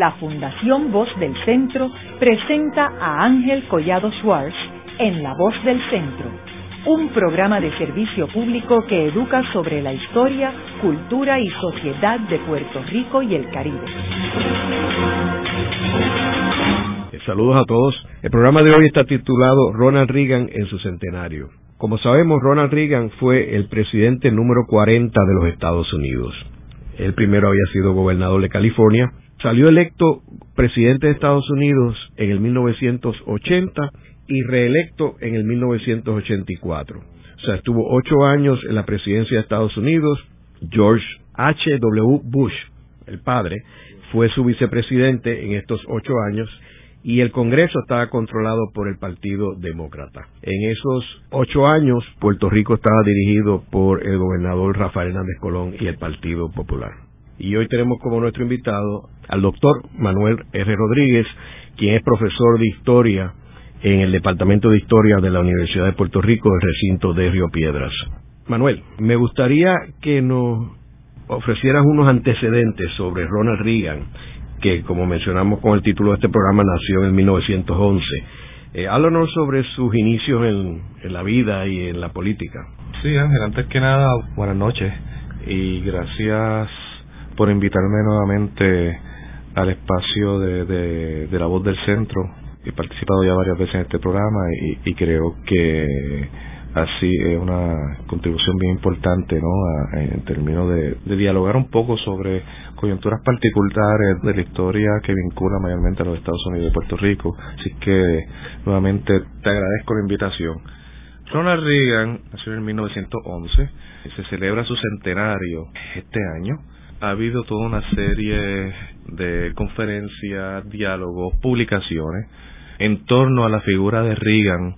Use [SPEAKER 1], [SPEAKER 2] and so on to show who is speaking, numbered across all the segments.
[SPEAKER 1] la Fundación Voz del Centro presenta a Ángel Collado Schwartz en La Voz del Centro, un programa de servicio público que educa sobre la historia, cultura y sociedad de Puerto Rico y el Caribe.
[SPEAKER 2] Saludos a todos. El programa de hoy está titulado Ronald Reagan en su centenario. Como sabemos, Ronald Reagan fue el presidente número 40 de los Estados Unidos. El primero había sido gobernador de California. Salió electo presidente de Estados Unidos en el 1980 y reelecto en el 1984. O sea, estuvo ocho años en la presidencia de Estados Unidos. George H. W. Bush, el padre, fue su vicepresidente en estos ocho años y el Congreso estaba controlado por el Partido Demócrata. En esos ocho años, Puerto Rico estaba dirigido por el gobernador Rafael Hernández Colón y el Partido Popular. Y hoy tenemos como nuestro invitado al doctor Manuel R. Rodríguez, quien es profesor de Historia en el Departamento de Historia de la Universidad de Puerto Rico, el recinto de Río Piedras. Manuel, me gustaría que nos ofrecieras unos antecedentes sobre Ronald Reagan que como mencionamos con el título de este programa nació en 1911. Eh, háblanos sobre sus inicios en, la vida y en la política.
[SPEAKER 3] Sí, Ángel, antes que nada, buenas noches y gracias por invitarme nuevamente al espacio de, de, la voz del centro. He participado ya varias veces en este programa y creo que así es una contribución bien importante ¿no? en términos de, dialogar un poco sobre coyunturas particulares de la historia que vincula mayormente a los Estados Unidos y Puerto Rico. Así que nuevamente te agradezco la invitación. Ronald Reagan nació en 1911, se celebra su centenario este año. Ha habido toda una serie de conferencias, diálogos, publicaciones en torno a la figura de Reagan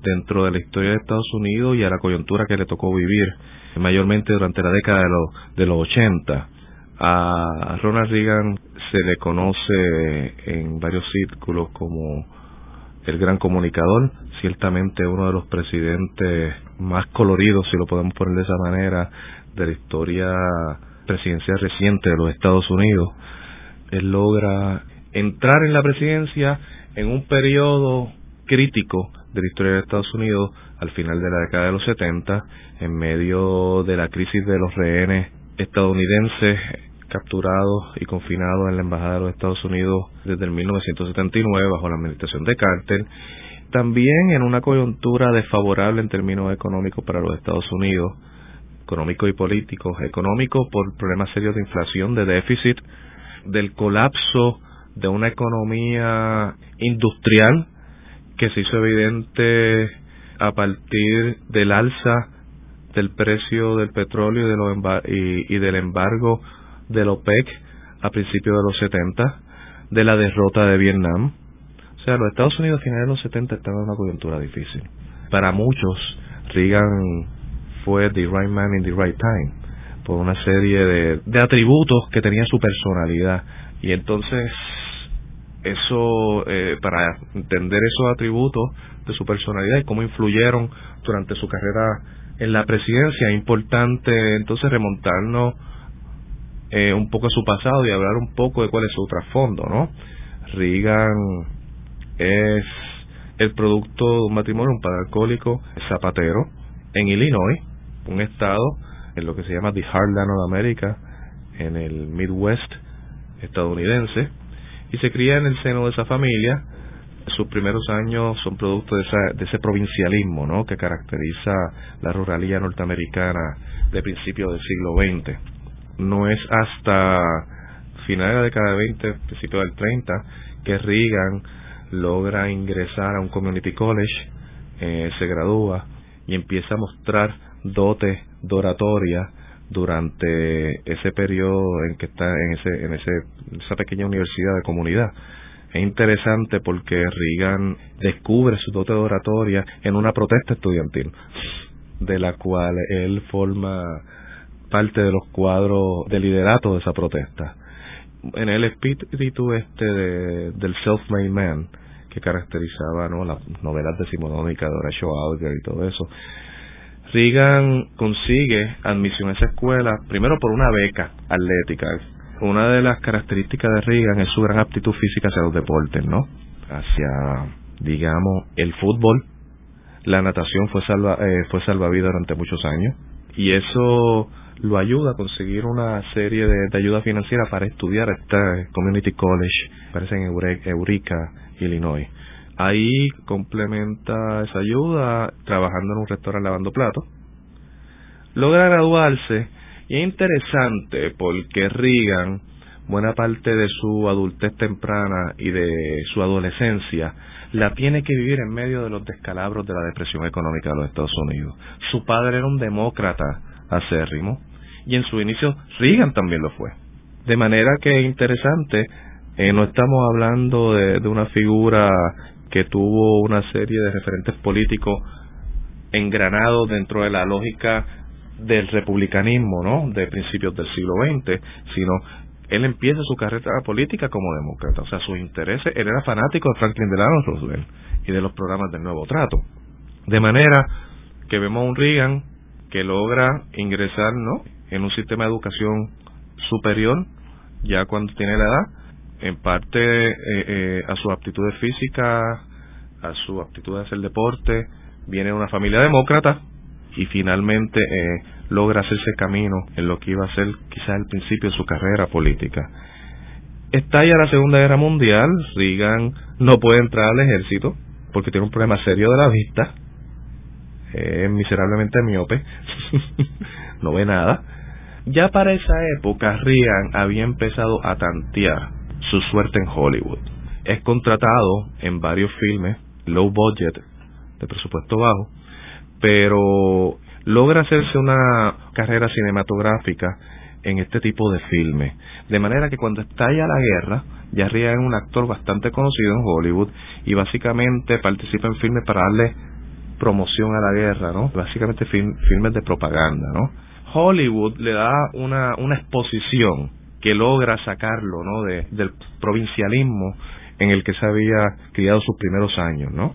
[SPEAKER 3] dentro de la historia de Estados Unidos y a la coyuntura que le tocó vivir, mayormente durante la década de los, de los 80. A Ronald Reagan se le conoce en varios círculos como el gran comunicador, ciertamente uno de los presidentes más coloridos, si lo podemos poner de esa manera, de la historia presidencial reciente de los Estados Unidos. Él logra entrar en la presidencia en un periodo crítico de la historia de Estados Unidos al final de la década de los 70, en medio de la crisis de los rehenes estadounidenses capturados y confinados en la Embajada de los Estados Unidos desde el 1979 bajo la administración de Carter, también en una coyuntura desfavorable en términos económicos para los Estados Unidos, económicos y políticos, económicos por problemas serios de inflación, de déficit, del colapso de una economía industrial que se hizo evidente a partir del alza del precio del petróleo y, de los y, del embargo del OPEC a principios de los 70, de la derrota de Vietnam. O sea, los Estados Unidos a finales de los 70 estaban en una coyuntura difícil. Para muchos, Reagan fue the right man in the right time, por una serie de, de atributos que tenía su personalidad. Y entonces eso eh, para entender esos atributos de su personalidad y cómo influyeron durante su carrera en la presidencia es importante entonces remontarnos eh, un poco a su pasado y hablar un poco de cuál es su trasfondo no Reagan es el producto de un matrimonio un padre alcohólico zapatero en Illinois un estado en lo que se llama the Heartland of America en el Midwest estadounidense y se cría en el seno de esa familia. Sus primeros años son producto de, de ese provincialismo que caracteriza la ruralía norteamericana de principios del siglo XX. No es hasta finales de la década de 20, principios del 30, que Reagan logra ingresar a un community college, eh, se gradúa y empieza a mostrar dotes de oratoria durante ese periodo en que está en ese en ese esa pequeña universidad de comunidad es interesante porque Reagan descubre su dote de oratoria en una protesta estudiantil de la cual él forma parte de los cuadros de liderato de esa protesta en el espíritu este de, del self-made man que caracterizaba ¿no? las novelas decimonónicas de Horacio Alger y todo eso Reagan consigue admisión a esa escuela, primero por una beca atlética, una de las características de Reagan es su gran aptitud física hacia los deportes, ¿no? Hacia, digamos, el fútbol. La natación fue, salva, eh, fue salvavidas durante muchos años. Y eso lo ayuda a conseguir una serie de, ayuda financiera para estudiar este Community College, parece en Eureka, Illinois. Ahí complementa esa ayuda trabajando en un restaurante lavando platos. Logra graduarse y es interesante porque Reagan, buena parte de su adultez temprana y de su adolescencia, la tiene que vivir en medio de los descalabros de la depresión económica de los Estados Unidos. Su padre era un demócrata acérrimo y en su inicio Reagan también lo fue. De manera que es interesante, eh, no estamos hablando de, de una figura que tuvo una serie de referentes políticos engranados dentro de la lógica del republicanismo, ¿no? De principios del siglo XX, sino él empieza su carrera política como demócrata, o sea, sus intereses, él era fanático de Franklin Delano Roosevelt y de los programas del Nuevo Trato. De manera que vemos a un Reagan que logra ingresar, ¿no? En un sistema de educación superior, ya cuando tiene la edad, en parte eh, eh, a sus aptitudes físicas, a su aptitud de hacer deporte, viene de una familia demócrata, y finalmente eh, logra hacerse camino en lo que iba a ser quizás el principio de su carrera política. Estalla la Segunda Guerra Mundial, Reagan no puede entrar al ejército porque tiene un problema serio de la vista, es miserablemente miope, no ve nada. Ya para esa época Reagan había empezado a tantear su suerte en Hollywood. Es contratado en varios filmes, low budget, de presupuesto bajo, pero logra hacerse una carrera cinematográfica en este tipo de filmes. De manera que cuando estalla la guerra, ya es un actor bastante conocido en Hollywood y básicamente participa en filmes para darle promoción a la guerra, ¿no? Básicamente filmes de propaganda, ¿no? Hollywood le da una, una exposición que logra sacarlo, ¿no? De, del provincialismo en el que se había criado sus primeros años, ¿no?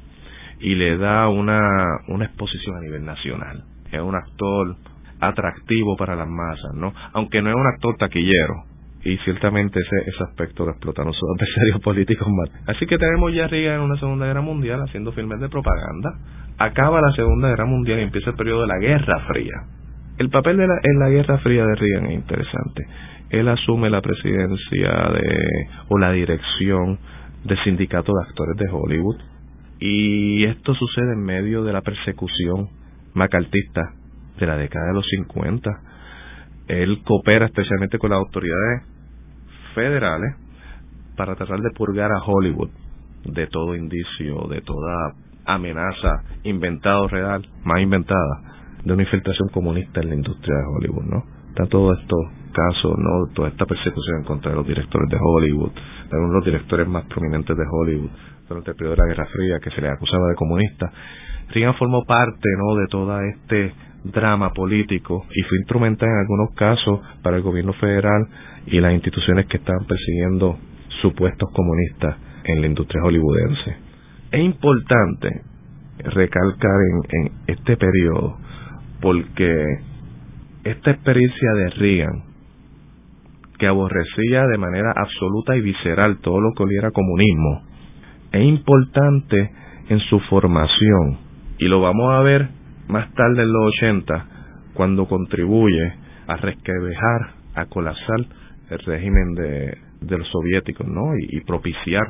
[SPEAKER 3] y le da una, una exposición a nivel nacional. Es un actor atractivo para las masas, ¿no? Aunque no es un actor taquillero, y ciertamente ese, ese aspecto lo explotaron sus adversarios políticos más. Así que tenemos ya Riga en una Segunda Guerra Mundial haciendo filmes de propaganda. Acaba la Segunda Guerra Mundial y empieza el periodo de la Guerra Fría. El papel de la, en la Guerra Fría de Reagan es interesante. Él asume la presidencia de, o la dirección del sindicato de actores de Hollywood y esto sucede en medio de la persecución macartista de la década de los 50. Él coopera especialmente con las autoridades federales para tratar de purgar a Hollywood de todo indicio, de toda amenaza inventada o real, más inventada, de una infiltración comunista en la industria de Hollywood, ¿no? Está todo esto casos, ¿no? Toda esta persecución en contra de los directores de Hollywood, de algunos de los directores más prominentes de Hollywood, durante el periodo de la Guerra Fría que se le acusaba de comunista. Reagan formó parte ¿no? de todo este drama político y fue instrumental en algunos casos para el gobierno federal y las instituciones que estaban persiguiendo supuestos comunistas en la industria hollywoodense. Es importante recalcar en, en este periodo porque esta experiencia de Reagan, que aborrecía de manera absoluta y visceral todo lo que oliera comunismo, es importante en su formación y lo vamos a ver más tarde en los 80 cuando contribuye a resquebejar, a colapsar el régimen de, los soviéticos, ¿no? Y, propiciar,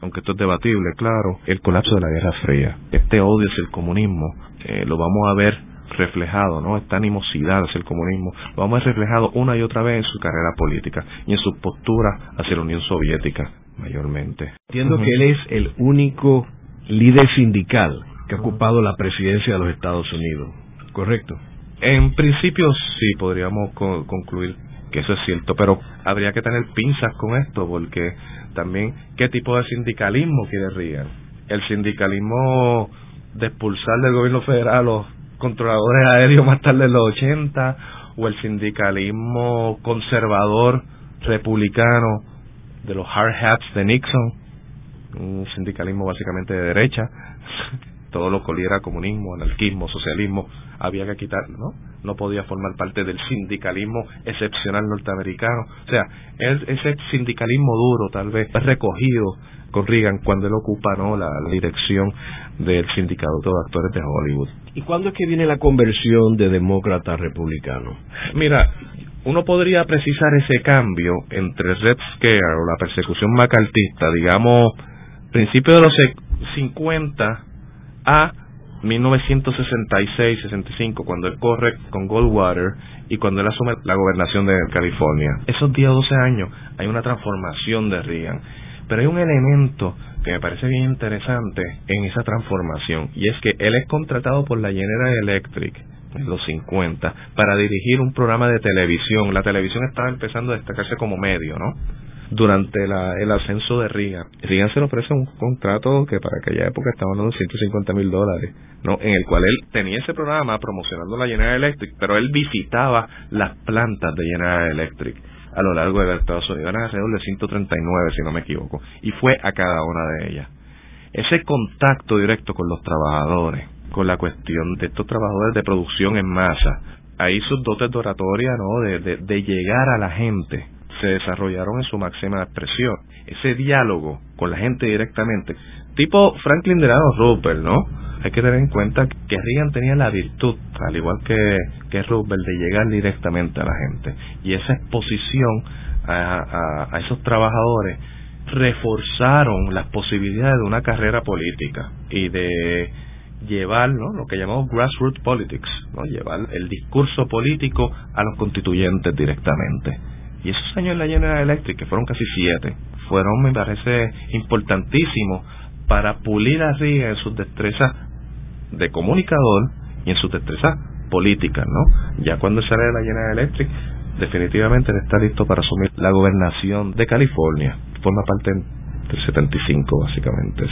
[SPEAKER 3] aunque esto es debatible, claro, el colapso de la Guerra Fría. Este odio hacia el comunismo eh, lo vamos a ver reflejado, ¿no? Esta animosidad hacia el comunismo, lo vamos a ver reflejado una y otra vez en su carrera política y en su postura hacia la Unión Soviética mayormente.
[SPEAKER 2] Entiendo que él es el único líder sindical que ha ocupado la presidencia de los Estados Unidos, ¿correcto?
[SPEAKER 3] En principio sí, podríamos concluir que eso es cierto, pero habría que tener pinzas con esto, porque también, ¿qué tipo de sindicalismo quiere Reagan? El sindicalismo de expulsar del gobierno federal a los controladores aéreos más tarde en los 80, o el sindicalismo conservador republicano de los hard hats de Nixon, un sindicalismo básicamente de derecha, todo lo que oliera comunismo, anarquismo, socialismo, había que quitarlo, ¿no? no podía formar parte del sindicalismo excepcional norteamericano. O sea, ese sindicalismo duro tal vez recogido con Reagan cuando él ocupa ¿no? la, dirección del sindicato de actores de Hollywood.
[SPEAKER 2] ¿Y cuándo es que viene la conversión de demócrata a republicano?
[SPEAKER 3] Mira, uno podría precisar ese cambio entre Red Scare o la persecución macartista, digamos, principio de los 50 a 1966-65, cuando él corre con Goldwater y cuando él asume la gobernación de California. Esos 10 o 12 años hay una transformación de Reagan. Pero hay un elemento que me parece bien interesante en esa transformación, y es que él es contratado por la General Electric en los 50 para dirigir un programa de televisión. La televisión estaba empezando a destacarse como medio, ¿no? Durante el ascenso de Reagan. Reagan se le ofrece un contrato que para aquella época estaba dando 150 mil dólares, ¿no? En el cual él tenía ese programa promocionando la General Electric, pero él visitaba las plantas de General Electric a lo largo de Estados Unidos. Eran alrededor de 139, si no me equivoco. Y fue a cada una de ellas. Ese contacto directo con los trabajadores, con la cuestión de estos trabajadores de producción en masa. Ahí sus dotes de oratoria, ¿no? De, de, llegar a la gente, se desarrollaron en su máxima expresión. Ese diálogo con la gente directamente, tipo Franklin Delano Roosevelt, ¿no? Hay que tener en cuenta que Reagan tenía la virtud, al igual que, que Roosevelt, de llegar directamente a la gente. Y esa exposición a, esos trabajadores reforzaron las posibilidades de una carrera política y de llevar lo que llamamos grassroots politics, llevar el discurso político a los constituyentes directamente. Y esos años en la General Electric, que fueron casi siete, fueron, me parece, importantísimos para pulir a Riga en sus destrezas de comunicador y en sus destrezas políticas, ¿no? Ya cuando sale de la General Electric, definitivamente está listo para asumir la gobernación de California. Forma parte del 75, básicamente.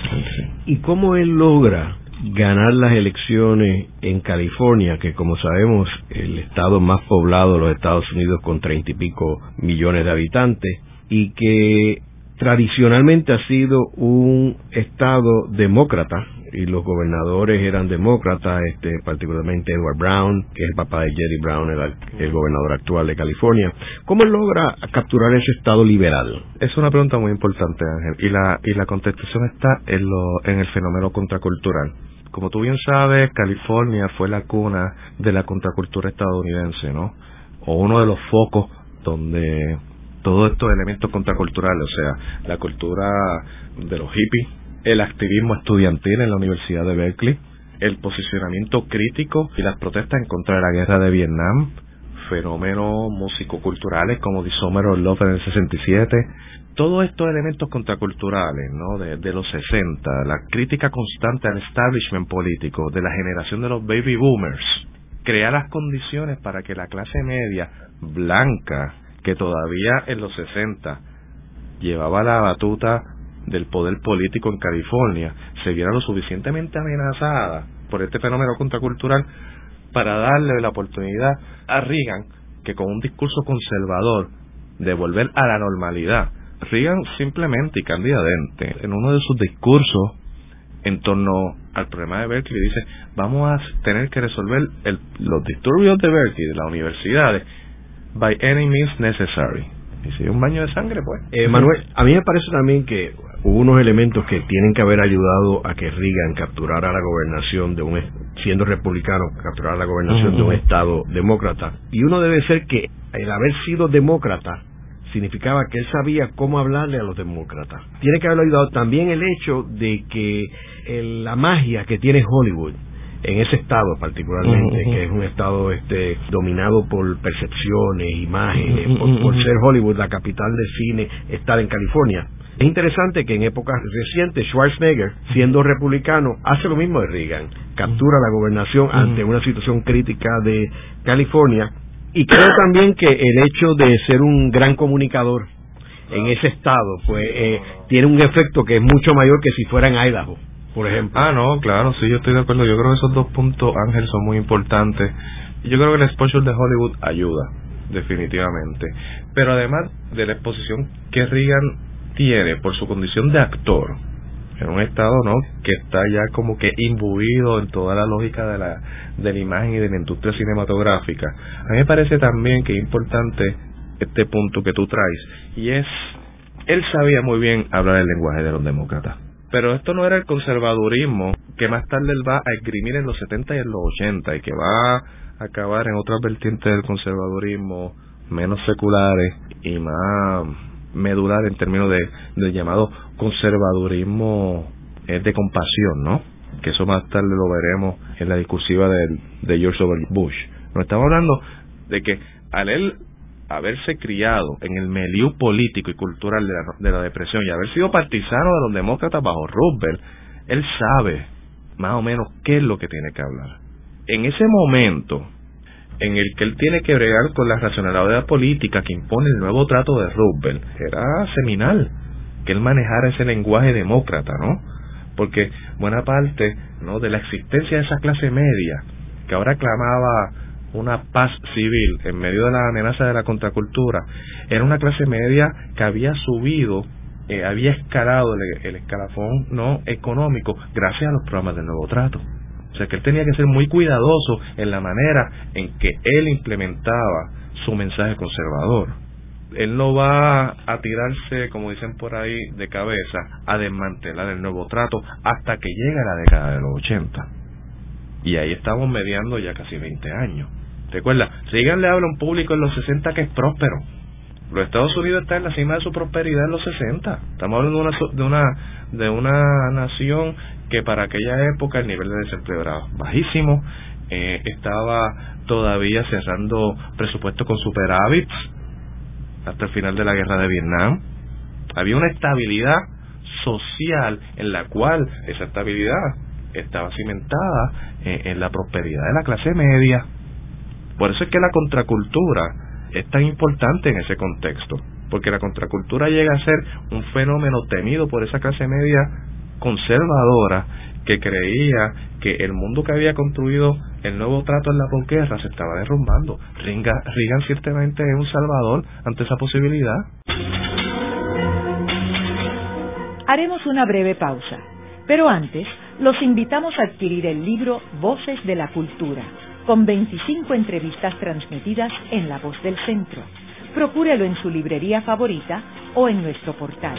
[SPEAKER 2] ¿Y cómo él logra ganar las elecciones en California, que como sabemos el estado más poblado de los Estados Unidos con treinta y pico millones de habitantes y que tradicionalmente ha sido un estado demócrata y los gobernadores eran demócratas, este, particularmente Edward Brown, que es el papá de Jerry Brown, el, gobernador actual de California. ¿Cómo logra capturar ese estado liberal?
[SPEAKER 3] Es una pregunta muy importante, Ángel, y la, y la contestación está en, lo, en el fenómeno contracultural. Como tú bien sabes, California fue la cuna de la contracultura estadounidense, ¿no? O uno de los focos donde todos estos elementos contraculturales, o sea, la cultura de los hippies, el activismo estudiantil en la Universidad de Berkeley, el posicionamiento crítico y las protestas en contra de la guerra de Vietnam, fenómenos musicoculturales como Dishomer Love en el 67, todos estos elementos contraculturales ¿no? de, los 60, la crítica constante al establishment político de la generación de los baby boomers, crea las condiciones para que la clase media blanca, que todavía en los 60 llevaba la batuta del poder político en California, se viera lo suficientemente amenazada por este fenómeno contracultural para darle la oportunidad a Reagan que con un discurso conservador de volver a la normalidad. Reagan simplemente y candidamente en uno de sus discursos en torno al problema de Berkeley dice vamos a tener que resolver los disturbios de Berkeley de las universidades by any means necessary y si un baño de sangre pues.
[SPEAKER 2] Eh, Manuel a mí me parece también que hubo unos elementos que tienen que haber ayudado a que Reagan capturara la gobernación de un siendo republicano capturara la gobernación de un estado demócrata y uno debe ser que el haber sido demócrata significaba que él sabía cómo hablarle a los demócratas. Tiene que haber ayudado también el hecho de que la magia que tiene Hollywood en ese estado particularmente, que es un estado este dominado por percepciones, imágenes, por, ser Hollywood la capital del cine, estar en California. Es interesante que en épocas recientes Schwarzenegger, siendo republicano, hace lo mismo de Reagan, captura la gobernación ante una situación crítica de California y creo también que el hecho de ser un gran comunicador en ese estado, pues eh, tiene un efecto que es mucho mayor que si fuera en Idaho, por ejemplo.
[SPEAKER 3] Ah, no, claro, sí, yo estoy de acuerdo. Yo creo que esos dos puntos, Ángel, son muy importantes. Yo creo que el exposure de Hollywood ayuda, definitivamente. Pero además de la exposición que Reagan tiene por su condición de actor, en un estado no que está ya como que imbuido en toda la lógica de la de la imagen y de la industria cinematográfica. A mí me parece también que es importante este punto que tú traes y es él sabía muy bien hablar el lenguaje de los demócratas pero esto no era el conservadurismo que más tarde él va a esgrimir en los 70 y en los 80 y que va a acabar en otras vertientes del conservadurismo menos seculares y más medular en términos de, del llamado conservadurismo eh, de compasión, ¿no? Que eso más tarde lo veremos en la discursiva de, George W. Bush. Nos estamos hablando de que al él haberse criado en el milieu político y cultural de la, de la depresión y haber sido partisano de los demócratas bajo Roosevelt, él sabe más o menos qué es lo que tiene que hablar. En ese momento, en el que él tiene que bregar con la racionalidad política que impone el nuevo trato de Roosevelt, era seminal que él manejara ese lenguaje demócrata, ¿no? Porque buena parte, ¿no? de la existencia de esa clase media que ahora clamaba una paz civil en medio de la amenaza de la contracultura, era una clase media que había subido, eh, había escalado el, el escalafón no económico gracias a los programas del nuevo trato. O sea que él tenía que ser muy cuidadoso en la manera en que él implementaba su mensaje conservador. Él no va a tirarse, como dicen por ahí, de cabeza a desmantelar el nuevo trato hasta que llegue la década de los 80. Y ahí estamos mediando ya casi 20 años. Recuerda, Reagan le habla a un público en los 60 que es próspero. Los Estados Unidos están en la cima de su prosperidad en los 60. Estamos hablando de una, de una, de una nación que para aquella época el nivel de desempleo era bajísimo, eh, estaba todavía cerrando presupuesto con superávits hasta el final de la guerra de Vietnam. Había una estabilidad social en la cual esa estabilidad estaba cimentada eh, en la prosperidad de la clase media. Por eso es que la contracultura es tan importante en ese contexto, porque la contracultura llega a ser un fenómeno temido por esa clase media conservadora que creía que el mundo que había construido el nuevo trato en la posguerra se estaba derrumbando. Reagan, ciertamente es un salvador ante esa posibilidad.
[SPEAKER 1] Haremos una breve pausa, pero antes los invitamos a adquirir el libro Voces de la Cultura, con 25 entrevistas transmitidas en La Voz del Centro. Procúrelo en su librería favorita o en nuestro portal.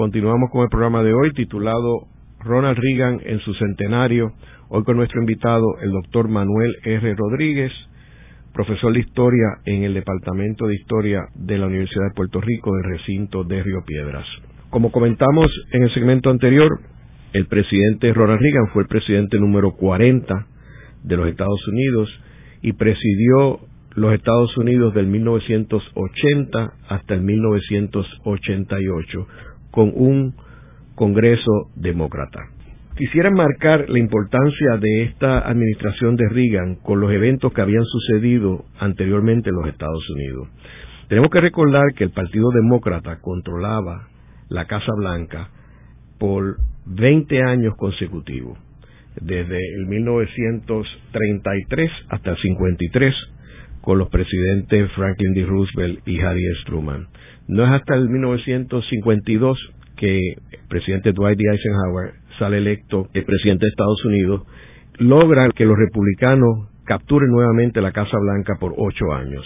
[SPEAKER 2] Continuamos con el programa de hoy titulado Ronald Reagan en su centenario, hoy con nuestro invitado, el doctor Manuel R. Rodríguez, profesor de Historia en el Departamento de Historia de la Universidad de Puerto Rico del recinto de Río Piedras. Como comentamos en el segmento anterior, el presidente Ronald Reagan fue el presidente número 40 de los Estados Unidos y presidió los Estados Unidos del 1980 hasta el 1988 con un Congreso Demócrata. Quisiera marcar la importancia de esta administración de Reagan con los eventos que habían sucedido anteriormente en los Estados Unidos. Tenemos que recordar que el Partido Demócrata controlaba la Casa Blanca por 20 años consecutivos, desde el 1933 hasta el 53, con los presidentes Franklin D. Roosevelt y Harry. Truman. No es hasta el 1952 que el presidente Dwight D. Eisenhower sale electo el presidente de Estados Unidos, logra que los republicanos capturen nuevamente la Casa Blanca por ocho años.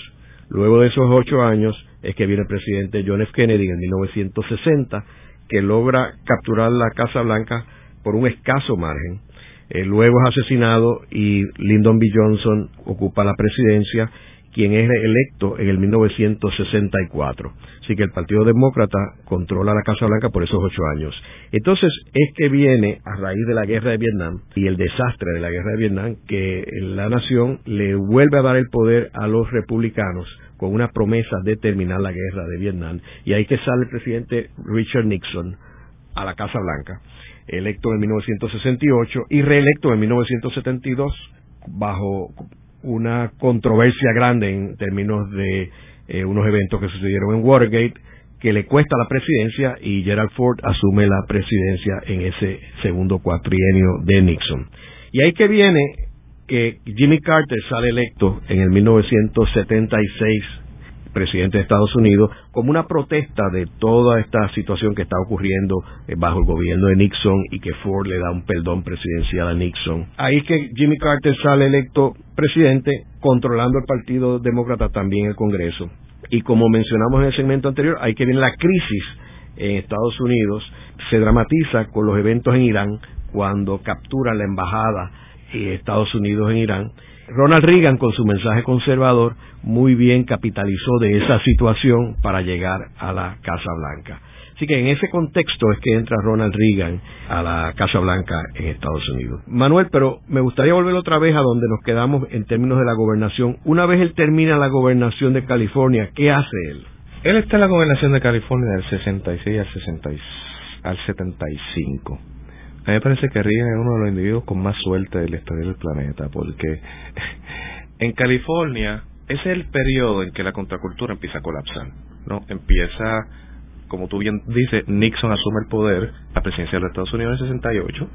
[SPEAKER 2] Luego de esos ocho años es que viene el presidente John F. Kennedy en 1960, que logra capturar la Casa Blanca por un escaso margen. Eh, luego es asesinado y Lyndon B. Johnson ocupa la presidencia quien es electo en el 1964. Así que el Partido Demócrata controla la Casa Blanca por esos ocho años. Entonces es que viene a raíz de la guerra de Vietnam y el desastre de la guerra de Vietnam que la nación le vuelve a dar el poder a los republicanos con una promesa de terminar la guerra de Vietnam. Y ahí que sale el presidente Richard Nixon a la Casa Blanca, electo en 1968 y reelecto en 1972 bajo una controversia grande en términos de eh, unos eventos que sucedieron en Watergate que le cuesta la presidencia y Gerald Ford asume la presidencia en ese segundo cuatrienio de Nixon. Y ahí que viene que Jimmy Carter sale electo en el 1976 presidente de Estados Unidos como una protesta de toda esta situación que está ocurriendo eh, bajo el gobierno de Nixon y que Ford le da un perdón presidencial a Nixon. Ahí es que Jimmy Carter sale electo presidente controlando el Partido Demócrata también el Congreso. Y como mencionamos en el segmento anterior, ahí que viene la crisis en Estados Unidos, se dramatiza con los eventos en Irán cuando captura la embajada de Estados Unidos en Irán Ronald Reagan, con su mensaje conservador, muy bien capitalizó de esa situación para llegar a la Casa Blanca. Así que en ese contexto es que entra Ronald Reagan a la Casa Blanca en Estados Unidos. Manuel, pero me gustaría volver otra vez a donde nos quedamos en términos de la gobernación. Una vez él termina la gobernación de California, ¿qué hace él?
[SPEAKER 3] Él está en la gobernación de California del 66 al, 60, al 75. A mí me parece que Reagan es uno de los individuos con más suerte de la del planeta, porque en California es el periodo en que la contracultura empieza a colapsar, ¿no? Empieza, como tú bien dices, Nixon asume el poder, la presidencia de los Estados Unidos en el 68,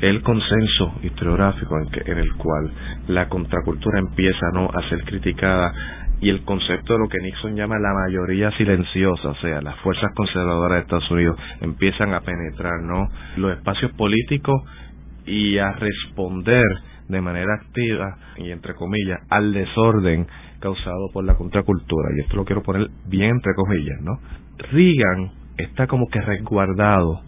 [SPEAKER 3] el consenso historiográfico en, que, en el cual la contracultura empieza ¿no? a ser criticada y el concepto de lo que Nixon llama la mayoría silenciosa, o sea, las fuerzas conservadoras de Estados Unidos empiezan a penetrar, ¿no? Los espacios políticos y a responder de manera activa y entre comillas al desorden causado por la contracultura y esto lo quiero poner bien entre comillas, ¿no? Reagan está como que resguardado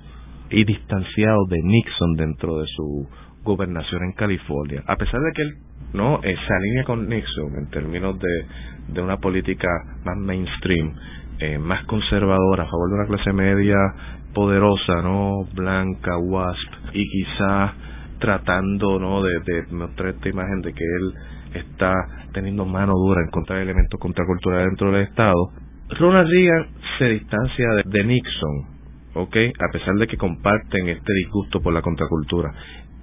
[SPEAKER 3] y distanciado de Nixon dentro de su gobernación en California, a pesar de que él no se alinea con Nixon en términos de, de una política más mainstream, eh, más conservadora, a favor de una clase media poderosa, no blanca, wasp, y quizás tratando no de, de mostrar esta imagen de que él está teniendo mano dura en contra de elementos contraculturales dentro del Estado. Ronald Reagan se distancia de, de Nixon, ¿ok? A pesar de que comparten este disgusto por la contracultura.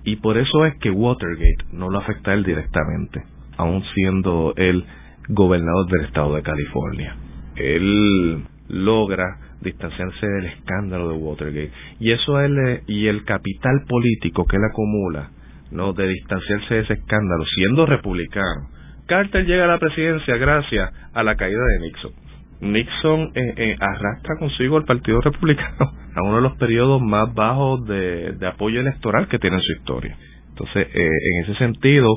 [SPEAKER 3] Y por eso es que Watergate no lo afecta a él directamente, aun siendo él gobernador del estado de California. Él logra distanciarse del escándalo de Watergate. Y eso él y el capital político que él acumula no de distanciarse de ese escándalo siendo republicano. Carter llega a la presidencia gracias a la caída de Nixon Nixon eh, eh, arrastra consigo el Partido Republicano a uno de los periodos más bajos de, apoyo electoral que tiene en su historia. Entonces, eh, en ese sentido,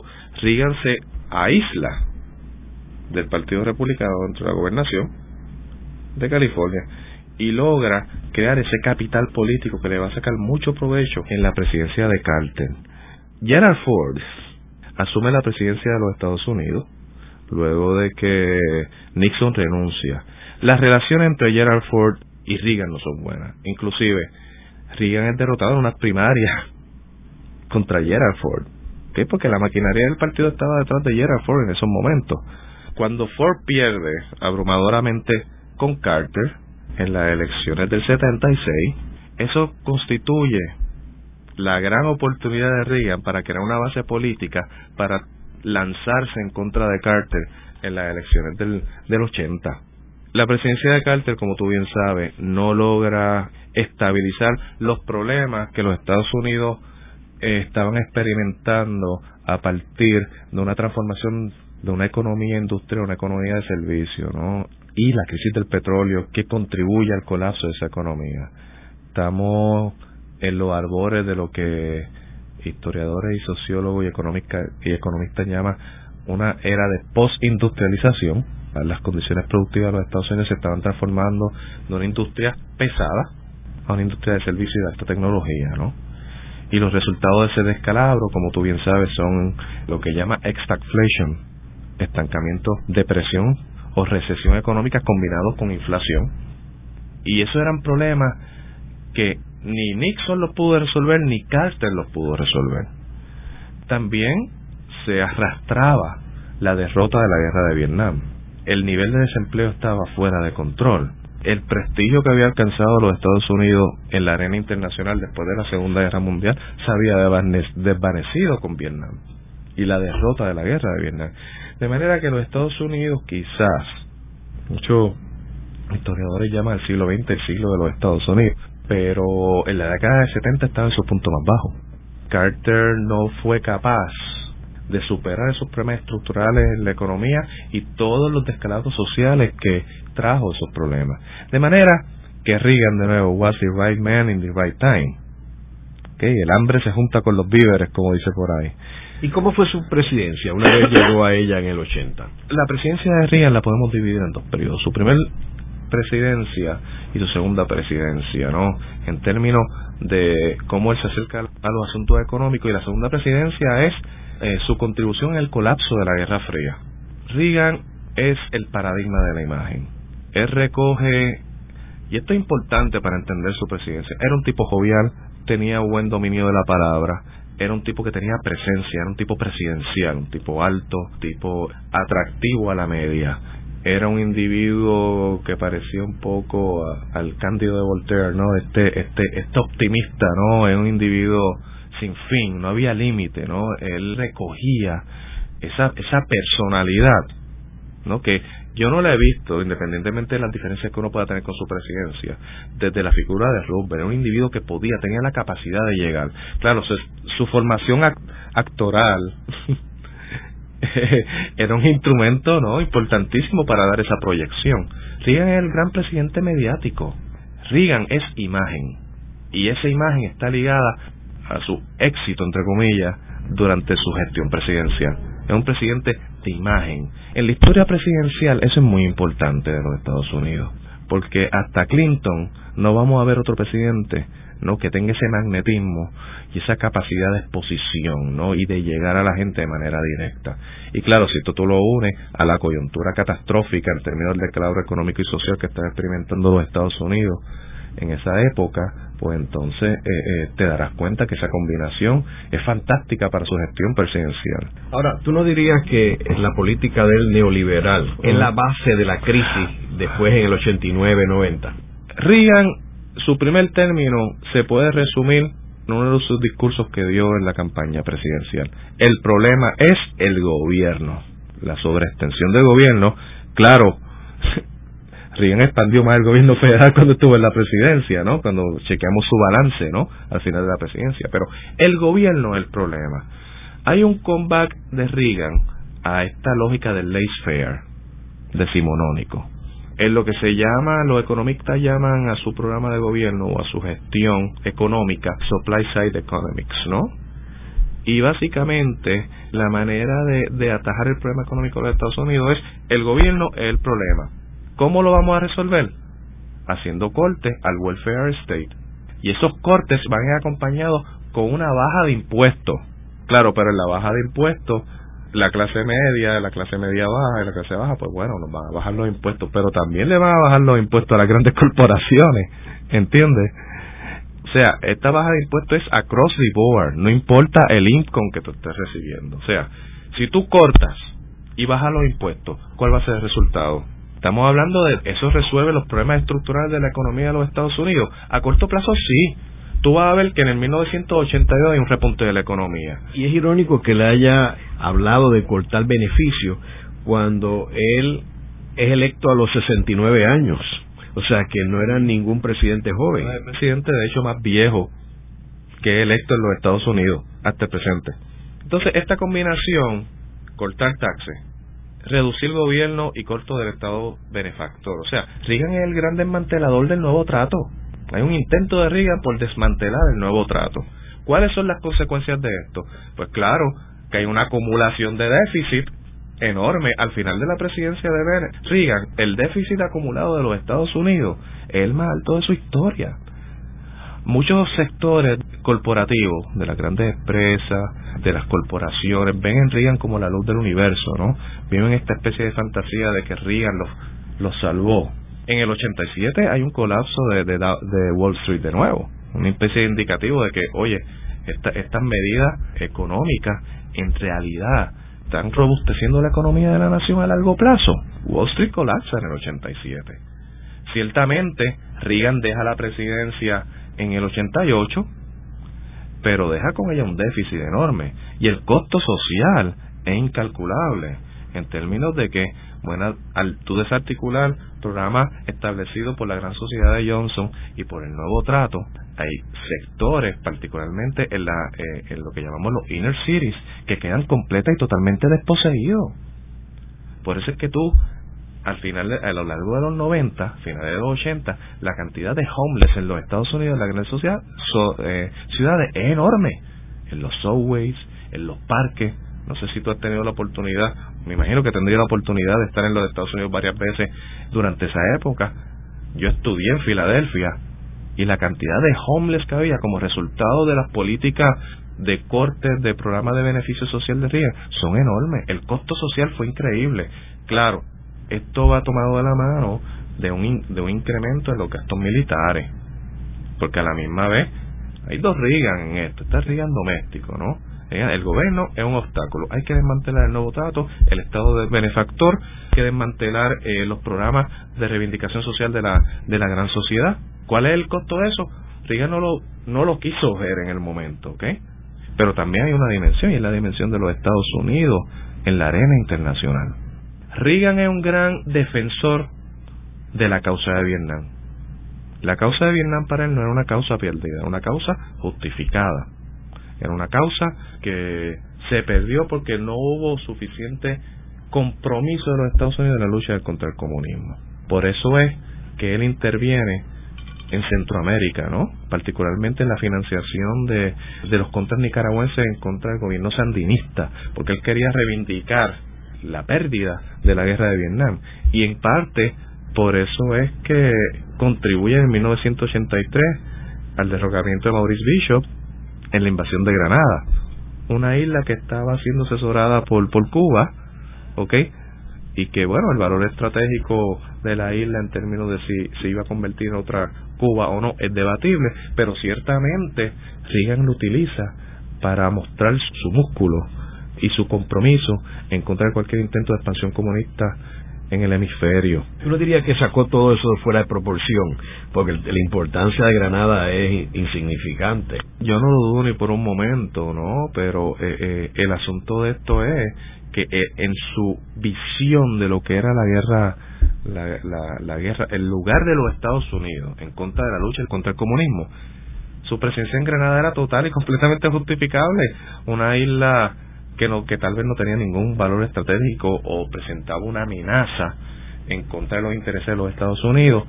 [SPEAKER 3] Reagan se aísla del Partido Republicano dentro de la gobernación de California y logra crear ese capital político que le va a sacar mucho provecho en la presidencia de Carter. Gerald Ford asume la presidencia de los Estados Unidos luego de que Nixon renuncia. Las relaciones entre Gerald Ford y Reagan no son buenas. Inclusive, Reagan es derrotado en una primaria contra Gerald Ford. ¿Qué? Porque la maquinaria del partido estaba detrás de Gerald Ford en esos momentos. Cuando Ford pierde abrumadoramente con Carter en las elecciones del 76, eso constituye la gran oportunidad de Reagan para crear una base política para lanzarse en contra de Carter en las elecciones del, del 80. La presidencia de Carter, como tú bien sabes, no logra estabilizar los problemas que los Estados Unidos eh, estaban experimentando a partir de una transformación de una economía industrial, una economía de servicio, ¿no? Y la crisis del petróleo que contribuye al colapso de esa economía. Estamos en los arbores de lo que historiadores y sociólogos y, y economistas llaman una era de postindustrialización. Las condiciones productivas de los Estados Unidos se estaban transformando de una industria pesada a una industria de servicio y de alta tecnología, ¿no? Y los resultados de ese descalabro, como tú bien sabes, son lo que llama stagflation, estancamiento, depresión o recesión económica combinados con inflación. Y eso eran problemas que ni Nixon lo pudo resolver ni Carter lo pudo resolver. También se arrastraba la derrota de la guerra de Vietnam. El nivel de desempleo estaba fuera de control. El prestigio que había alcanzado los Estados Unidos en la arena internacional después de la Segunda Guerra Mundial se había desvanecido con Vietnam y la derrota de la guerra de Vietnam. De manera que los Estados Unidos quizás, muchos historiadores llaman el siglo XX el siglo de los Estados Unidos, pero en la década de 70 estaba en su punto más bajo. Carter no fue capaz de superar esos problemas estructurales en la economía y todos los descalabros sociales que trajo esos problemas. De manera que Reagan, de nuevo, was the right man in the right time. Okay, el hambre se junta con los víveres, como dice por ahí.
[SPEAKER 2] ¿Y cómo fue su presidencia una vez llegó a ella en el 80?
[SPEAKER 3] La presidencia de Reagan la podemos dividir en dos periodos. Su primer presidencia y su segunda presidencia, ¿no? En términos de cómo él se acerca a los asuntos económicos y la segunda presidencia es eh, su contribución en el colapso de la Guerra Fría. Reagan es el paradigma de la imagen. Él recoge, y esto es importante para entender su presidencia, era un tipo jovial, tenía buen dominio de la palabra, era un tipo que tenía presencia, era un tipo presidencial, un tipo alto, tipo atractivo a la media. Era un individuo que parecía un poco al Cándido de Voltaire, ¿no? Este, este, este optimista, ¿no? Es un individuo sin fin, no había límite, ¿no? Él recogía esa, esa personalidad, ¿no? Que yo no la he visto, independientemente de las diferencias que uno pueda tener con su presidencia, desde la figura de Roosevelt, era un individuo que podía, tenía la capacidad de llegar. Claro, su formación actoral era un instrumento no importantísimo para dar esa proyección. Reagan es el gran presidente mediático. Reagan es imagen. Y esa imagen está ligada a su éxito, entre comillas, durante su gestión presidencial. Es un presidente de imagen. En la historia presidencial eso es muy importante de los Estados Unidos, porque hasta Clinton no vamos a ver otro presidente no que tenga ese magnetismo y esa capacidad de exposición no y de llegar a la gente de manera directa y claro si esto tú lo unes a la coyuntura catastrófica en términos del declaro económico y social que están experimentando los Estados Unidos en esa época, pues entonces eh, eh, te darás cuenta que esa combinación es fantástica para su gestión presidencial.
[SPEAKER 2] Ahora, ¿tú no dirías que la política del neoliberal es la base de la crisis después en el 89-90?
[SPEAKER 3] Reagan, su primer término se puede resumir en uno de sus discursos que dio en la campaña presidencial. El problema es el gobierno, la sobreextensión del gobierno. Claro, Reagan expandió más el gobierno federal cuando estuvo en la presidencia, ¿no? Cuando chequeamos su balance, ¿no? Al final de la presidencia. Pero el gobierno es el problema. Hay un comeback de Reagan a esta lógica del laissez-faire decimonónico. En lo que se llama, los economistas llaman a su programa de gobierno o a su gestión económica supply side economics, ¿no? Y básicamente la manera de, de atajar el problema económico de Estados Unidos es el gobierno es el problema ¿Cómo lo vamos a resolver? Haciendo cortes al welfare state. Y esos cortes van acompañados con una baja de impuestos. Claro, pero en la baja de impuestos, la clase media, la clase media baja y la clase baja, pues bueno, nos van a bajar los impuestos, pero también le van a bajar los impuestos a las grandes corporaciones, ¿entiendes? O sea, esta baja de impuestos es across the board, no importa el income que tú estés recibiendo. O sea, si tú cortas y bajas los impuestos, ¿cuál va a ser el resultado? Estamos hablando de eso resuelve los problemas estructurales de la economía de los Estados Unidos. A corto plazo sí. Tú vas a ver que en el 1982 hay un repunte de la economía.
[SPEAKER 2] Y es irónico que le haya hablado de cortar beneficios cuando él es electo a los 69 años. O sea que no era ningún presidente joven.
[SPEAKER 3] el presidente, de hecho, más viejo que electo en los Estados Unidos hasta el presente. Entonces, esta combinación, cortar taxes, reducir el gobierno y corto del Estado benefactor. O sea, Reagan es el gran desmantelador del nuevo trato. Hay un intento de Reagan por desmantelar el nuevo trato. ¿Cuáles son las consecuencias de esto? Pues claro, que hay una acumulación de déficit enorme al final de la presidencia de Reagan. El déficit acumulado de los Estados Unidos es el más alto de su historia muchos sectores corporativos de las grandes empresas, de las corporaciones, ven en Reagan como la luz del universo, ¿no? Viven esta especie de fantasía de que Reagan los, los salvó. En el 87 hay un colapso de, de, Wall Street de nuevo, una especie de indicativo de que, oye, esta, estas medidas económicas en realidad están robusteciendo la economía de la nación a largo plazo. Wall Street colapsa en el 87. Ciertamente, Reagan deja la presidencia en el 88, pero deja con ella un déficit enorme y el costo social es incalculable en términos de que, bueno, al tú desarticular programas establecidos por la gran sociedad de Johnson y por el nuevo trato, hay sectores, particularmente en, la, eh, en lo que llamamos los inner cities, que quedan completas y totalmente desposeídos. Por eso es que tú, al final, a lo largo de los 90, finales de los 80, la cantidad de homeless en los Estados Unidos, en la gran sociedad, eh, ciudades, es enorme. En los subways, en los parques. No sé si tú has tenido la oportunidad, me imagino que tendría la oportunidad de estar en los Estados Unidos varias veces durante esa época. Yo estudié en Filadelfia y la cantidad de homeless que había como resultado de las políticas de cortes de programas de beneficio social de RIA son enormes. El costo social fue increíble. Claro, esto va tomado de la mano de un, de un incremento en los gastos militares. Porque a la misma vez hay dos Reagan en esto. Está Reagan doméstico, ¿no? El gobierno es un obstáculo. Hay que desmantelar el nuevo trato, el estado de benefactor, hay que desmantelar eh, los programas de reivindicación social de la, de la gran sociedad. ¿Cuál es el costo de eso? Reagan no lo, no lo quiso ver en el momento, ¿ok? Pero también hay una dimensión, y es la dimensión de los Estados Unidos en la arena internacional. Reagan es un gran defensor de la causa de Vietnam. La causa de Vietnam para él no era una causa perdida, era una causa justificada. Era una causa que se perdió porque no hubo suficiente compromiso de los Estados Unidos en la lucha contra el comunismo. Por eso es que él interviene en Centroamérica, ¿no? Particularmente en la financiación de, de los contras nicaragüenses en contra del gobierno sandinista, porque él quería reivindicar la pérdida de la guerra de Vietnam. Y en parte, por eso es que contribuye en 1983 al derrocamiento de Maurice Bishop en la invasión de Granada, una isla que estaba siendo asesorada por, por Cuba, ¿ok? Y que, bueno, el valor estratégico de la isla en términos de si se iba a convertir en otra Cuba o no es debatible, pero ciertamente Reagan lo utiliza para mostrar su músculo y su compromiso en contra de cualquier intento de expansión comunista en el hemisferio.
[SPEAKER 2] Uno diría que sacó todo eso fuera de proporción, porque la importancia de Granada es insignificante.
[SPEAKER 3] Yo no lo dudo ni por un momento, ¿no? Pero eh, eh, el asunto de esto es que eh, en su visión de lo que era la guerra la, la, guerra, el lugar de los Estados Unidos en contra de la lucha contra el comunismo, su presencia en Granada era total y completamente justificable. Una isla que, no, que tal vez no tenía ningún valor estratégico o presentaba una amenaza en contra de los intereses de los Estados Unidos.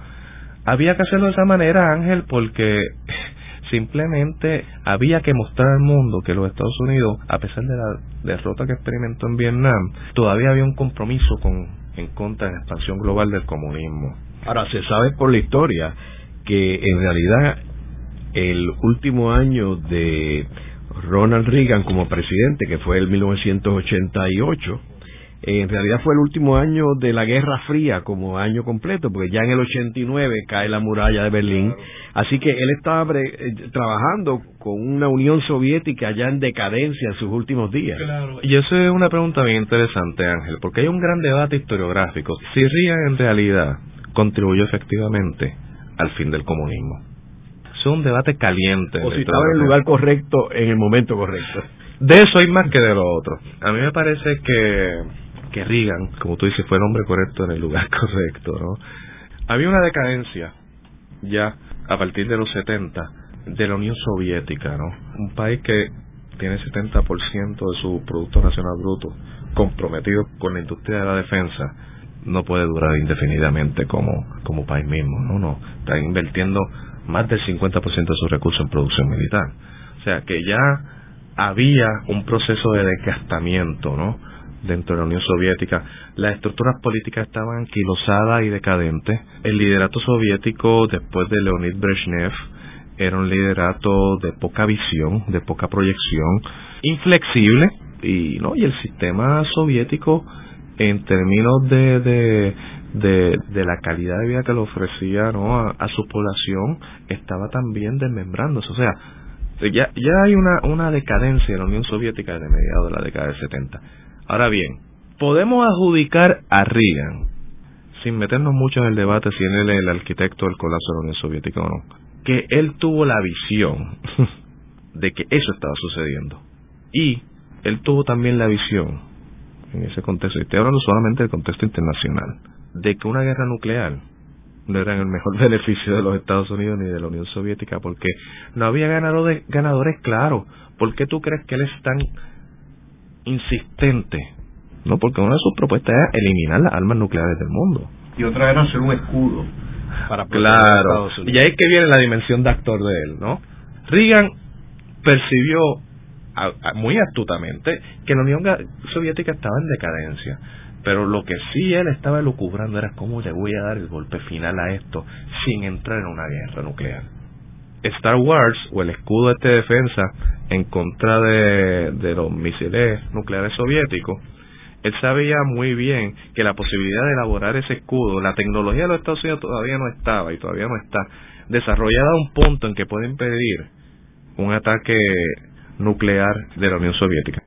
[SPEAKER 3] Había que hacerlo de esa manera, Ángel, porque simplemente había que mostrar al mundo que los Estados Unidos, a pesar de la derrota que experimentó en Vietnam, todavía había un compromiso con en contra de la expansión global del comunismo.
[SPEAKER 2] Ahora, se sabe por la historia que en realidad el último año de Ronald Reagan como presidente, que fue el 1988, en realidad fue el último año de la Guerra Fría como año completo, porque ya en el 89 cae la muralla de Berlín, así que él estaba eh, trabajando con una Unión Soviética ya en decadencia en sus últimos días.
[SPEAKER 3] Y eso es una pregunta bien interesante, Ángel, porque hay un gran debate historiográfico. Si Reagan en realidad contribuyó efectivamente al fin del comunismo. Es un debate caliente.
[SPEAKER 2] O si estaba en el lugar correcto en el momento correcto.
[SPEAKER 3] De eso hay más que de lo otro. A mí me parece que que Reagan, como tú dices, fue el hombre correcto en el lugar correcto, ¿no? Había una decadencia ya a partir de los 70 de la Unión Soviética, ¿no? Un país que tiene 70% de su Producto Nacional Bruto comprometido con la industria de la defensa, no puede durar indefinidamente como, como país mismo, no, no, está invirtiendo más del 50% de sus recursos en producción militar. O sea que ya había un proceso de desgastamiento, ¿no? dentro de la Unión Soviética. Las estructuras políticas estaban anquilosadas y decadentes. El liderato soviético después de Leonid Brezhnev era un liderato de poca visión, de poca proyección, inflexible y no y el sistema soviético en términos de, de, de, la calidad de vida que le ofrecía ¿no? a, su población estaba también desmembrándose. O sea, ya, ya hay una, una decadencia en la Unión Soviética desde mediados de la década del 70. Ahora bien, podemos adjudicar a Reagan sin meternos mucho en el debate si él es el arquitecto del colapso de la Unión Soviética o no, que él tuvo la visión de que eso estaba sucediendo. Y él tuvo también la visión, en ese contexto, y estoy hablando solamente del contexto internacional, de que una guerra nuclear no era el mejor beneficio de los Estados Unidos ni de la Unión Soviética, porque no había ganadores, ganadores claros. ¿Por qué tú crees que él es tan insistente? No, porque una de sus propuestas era eliminar las armas nucleares del mundo.
[SPEAKER 2] Y otra era hacer un escudo
[SPEAKER 3] para claro. Y ahí es que viene la dimensión de actor de él, ¿no? Reagan percibió muy astutamente que la Unión Soviética estaba en decadencia. Pero lo que sí él estaba lucubrando era cómo le voy a dar el golpe final a esto sin entrar en una guerra nuclear. Star Wars o el escudo este de defensa en contra de, de los misiles nucleares soviéticos, él sabía muy bien que la posibilidad de elaborar ese escudo, la tecnología de los Estados Unidos todavía no estaba y todavía no está desarrollada a un punto en que puede impedir un ataque nuclear de la Unión Soviética.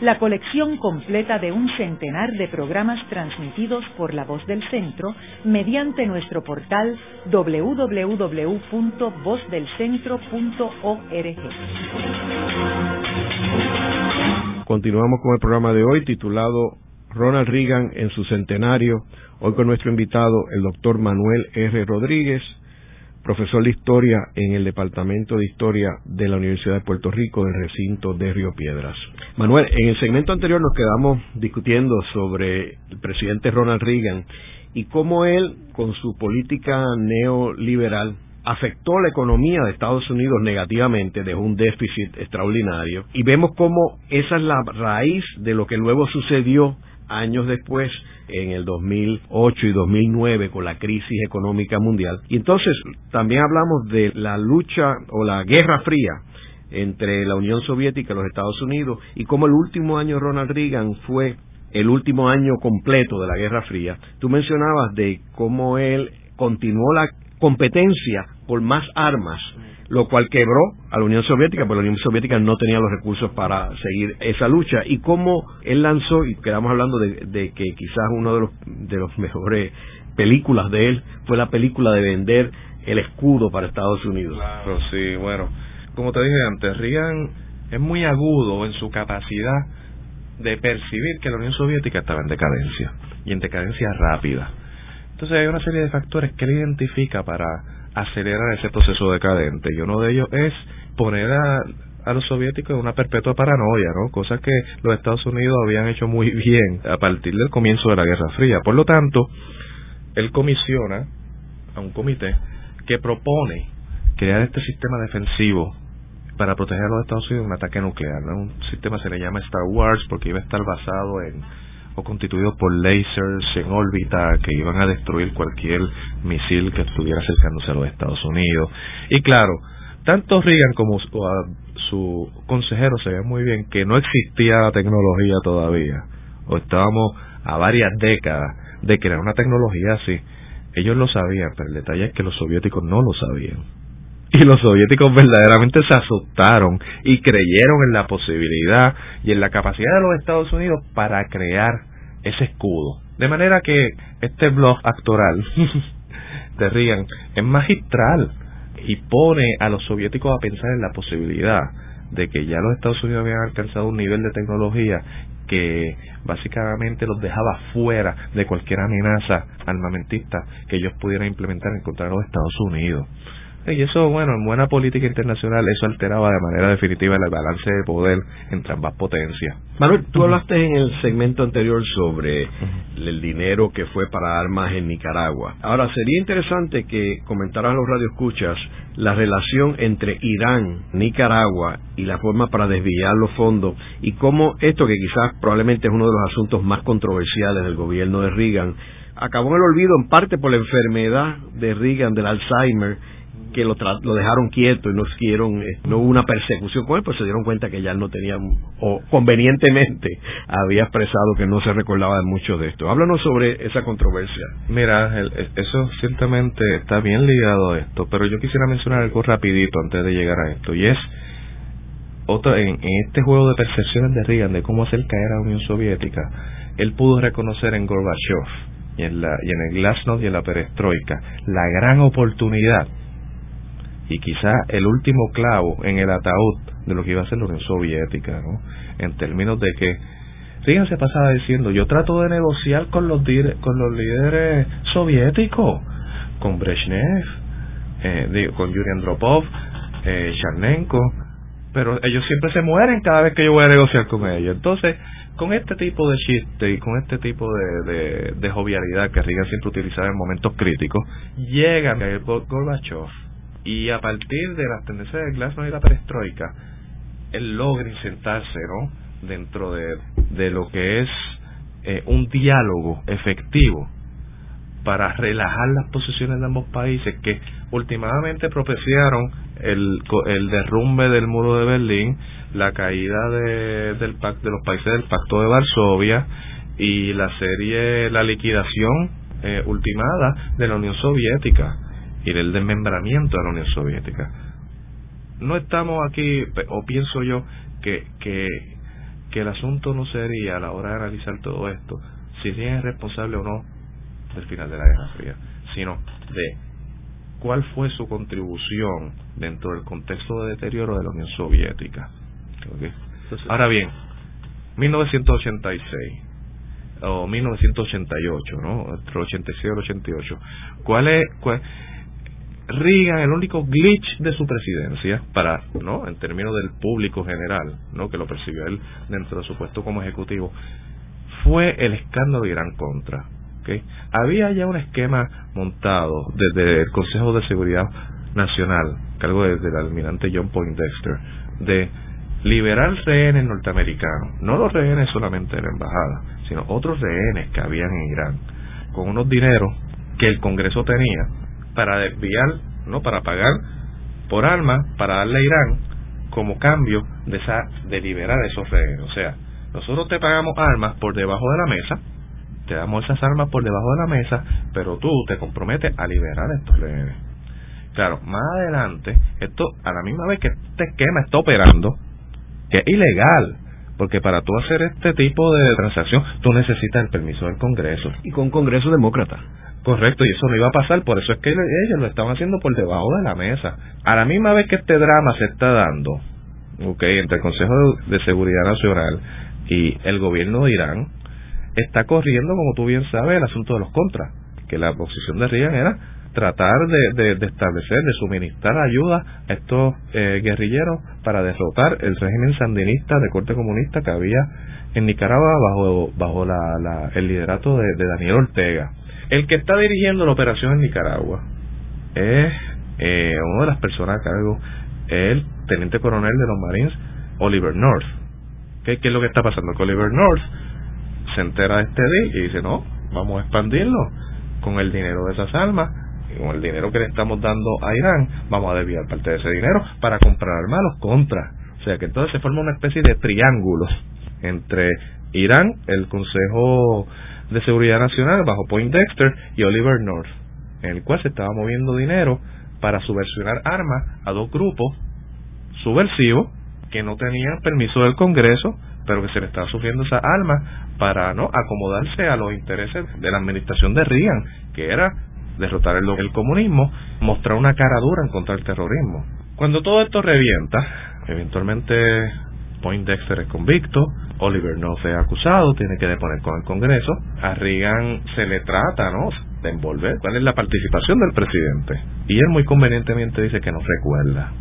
[SPEAKER 1] la colección completa de un centenar de programas transmitidos por La Voz del Centro mediante nuestro portal www.vozdelcentro.org.
[SPEAKER 2] Continuamos con el programa de hoy titulado Ronald Reagan en su centenario, hoy con nuestro invitado, el doctor Manuel R. Rodríguez, profesor de Historia en el Departamento de Historia de la Universidad de Puerto Rico del recinto de Río Piedras. Manuel, en el segmento anterior nos quedamos discutiendo sobre el presidente Ronald Reagan y cómo él, con su política neoliberal, afectó la economía de Estados Unidos negativamente, dejó un déficit extraordinario y vemos cómo esa es la raíz de lo que luego sucedió años después en el 2008 y 2009 con la crisis económica mundial. Y entonces también hablamos de la lucha o la guerra fría entre la Unión Soviética y los Estados Unidos y cómo el último año Ronald Reagan fue el último año completo de la Guerra Fría. Tú mencionabas de cómo él continuó la competencia por más armas lo cual quebró a la Unión Soviética, porque la Unión Soviética no tenía los recursos para seguir esa lucha. Y cómo él lanzó, y quedamos hablando de, que quizás uno de los, de los mejores películas de él fue la película de vender el escudo para Estados Unidos.
[SPEAKER 3] Claro, sí, bueno, como te dije antes, Reagan es muy agudo en su capacidad de percibir que la Unión Soviética estaba en decadencia, y en decadencia rápida. Entonces hay una serie de factores que él identifica para acelerar ese proceso decadente y uno de ellos es poner a, a los soviéticos en una perpetua paranoia, ¿no? Cosas que los Estados Unidos habían hecho muy bien a partir del comienzo de la Guerra Fría. Por lo tanto, él comisiona a un comité que propone crear este sistema defensivo para proteger a los Estados Unidos de un ataque nuclear. ¿no? Un sistema se le llama Star Wars porque iba a estar basado en o constituidos por lasers en órbita que iban a destruir cualquier misil que estuviera acercándose a los Estados Unidos. Y claro, tanto Reagan como su, consejero se ve muy bien que no existía la tecnología todavía, o estábamos a varias décadas de crear una tecnología así. Ellos lo sabían, pero el detalle es que los soviéticos no lo sabían. Y los soviéticos verdaderamente se asustaron y creyeron en la posibilidad y en la capacidad de los Estados Unidos para crear ese escudo. De manera que este blog actoral de Reagan es magistral y pone a los soviéticos a pensar en la posibilidad de que ya los Estados Unidos habían alcanzado un nivel de tecnología que básicamente los dejaba fuera de cualquier amenaza armamentista que ellos pudieran implementar en contra de los Estados Unidos. Y eso, bueno, en buena política internacional, eso alteraba de manera definitiva el balance de poder entre ambas potencias.
[SPEAKER 2] Manuel, tú hablaste en el segmento anterior sobre el dinero que fue para armas en Nicaragua. Ahora, sería interesante que comentaran los radioescuchas la relación entre Irán, Nicaragua y la forma para desviar los fondos y cómo esto, que quizás probablemente es uno de los asuntos más controversiales del gobierno de Reagan, acabó en el olvido en parte por la enfermedad de Reagan, del Alzheimer, que lo, lo dejaron quieto y no siguieron, eh, no hubo una persecución con él, pues se dieron cuenta que ya no tenía, o convenientemente había expresado que no se recordaba de mucho de esto. Háblanos sobre esa controversia.
[SPEAKER 3] Mira, Ángel, e, eso ciertamente está bien ligado a esto, pero yo quisiera mencionar algo rapidito antes de llegar a esto, y es otro, en, este juego de percepciones de Reagan de cómo hacer caer a la Unión Soviética, él pudo reconocer en Gorbachev y en, la, y en el Glasnost y en la Perestroika la gran oportunidad y quizá el último clavo en el ataúd de lo que iba a ser la Unión Soviética, ¿no? En términos de que Reagan se pasaba diciendo, yo trato de negociar con los, con los líderes soviéticos, con Brezhnev, eh, con Yuri Andropov, eh, pero ellos siempre se mueren cada vez que yo voy a negociar con ellos. Entonces, con este tipo de chiste y con este tipo de, de, jovialidad que Reagan siempre utilizaba en momentos críticos, llega Gorbachev y a partir de las tendencias de Glasnost y la perestroika, él logra insertarse ¿no? dentro de, de lo que es eh, un diálogo efectivo para relajar las posiciones de ambos países que últimamente propiciaron el, el derrumbe del muro de Berlín, la caída de, del, de los países del Pacto de Varsovia y la serie, la liquidación eh, ultimada de la Unión Soviética y del desmembramiento de la Unión Soviética. No estamos aquí, o pienso yo, que, que, que el asunto no sería a la hora de analizar todo esto, si es responsable o no del final de la Guerra Fría, sino de cuál fue su contribución dentro del contexto de deterioro de la Unión Soviética. Ahora bien, 1986 o 1988, ¿no? Entre 86 y el 88. ¿Cuál es cuál, Reagan, el único glitch de su presidencia, para, ¿no? En términos del público general, ¿no? Que lo percibió él dentro de su puesto como ejecutivo, fue el escándalo de Irán contra. ¿okay? Había ya un esquema montado desde el Consejo de Seguridad Nacional, cargo del almirante John Poindexter, de liberar rehenes norteamericanos, no los rehenes solamente de la embajada, sino otros rehenes que habían en Irán, con unos dineros que el Congreso tenía para desviar, no para pagar por armas, para darle a Irán como cambio de esa de liberar esos rehenes. O sea, nosotros te pagamos armas por debajo de la mesa, te damos esas armas por debajo de la mesa, pero tú te comprometes a liberar estos rehenes. Claro, más adelante, esto a la misma vez que este esquema está operando, que es ilegal, porque para tú hacer este tipo de transacción tú necesitas el permiso del Congreso.
[SPEAKER 2] Y con Congreso demócrata.
[SPEAKER 3] Correcto, y eso no iba a pasar, por eso es que ellos lo estaban haciendo por debajo de la mesa. A la misma vez que este drama se está dando, okay, entre el Consejo de Seguridad Nacional y el gobierno de Irán, está corriendo, como tú bien sabes, el asunto de los contras, que la posición de Reagan era tratar de, establecer, de suministrar ayuda a estos eh, guerrilleros para derrotar el régimen sandinista de corte comunista que había en Nicaragua bajo, bajo la, el liderato de, Daniel Ortega. El que está dirigiendo la operación en Nicaragua es eh, una de las personas a cargo, el teniente coronel de los Marines, Oliver North. ¿Qué, ¿Qué, es lo que está pasando? Que Oliver North se entera de este día y dice, no, vamos a expandirlo con el dinero de esas almas con el dinero que le estamos dando a Irán, vamos a desviar parte de ese dinero para comprar armas a los contras. O sea que entonces se forma una especie de triángulo entre Irán, el Consejo de Seguridad Nacional bajo Point Dexter y Oliver North, en el cual se estaba moviendo dinero para subversionar armas a dos grupos subversivos que no tenían permiso del Congreso, pero que se le estaba sufriendo esas armas para no acomodarse a los intereses de la administración de Reagan, que era derrotar el, comunismo, mostrar una cara dura en contra del terrorismo. Cuando todo esto revienta, eventualmente Poindexter es convicto, Oliver no es acusado, tiene que deponer con el Congreso, a Reagan se le trata, ¿no?, de envolver. Cuál es la participación del presidente. Y él muy convenientemente dice que no recuerda,